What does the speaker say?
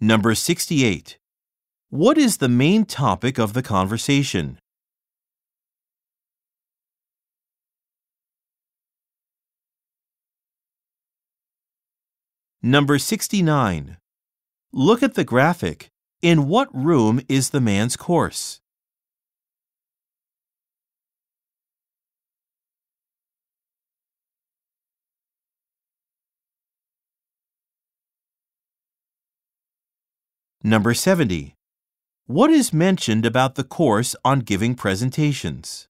Number 68. What is the main topic of the conversation? Number 69. Look at the graphic. In what room is the man's course? Number 70. What is mentioned about the course on giving presentations?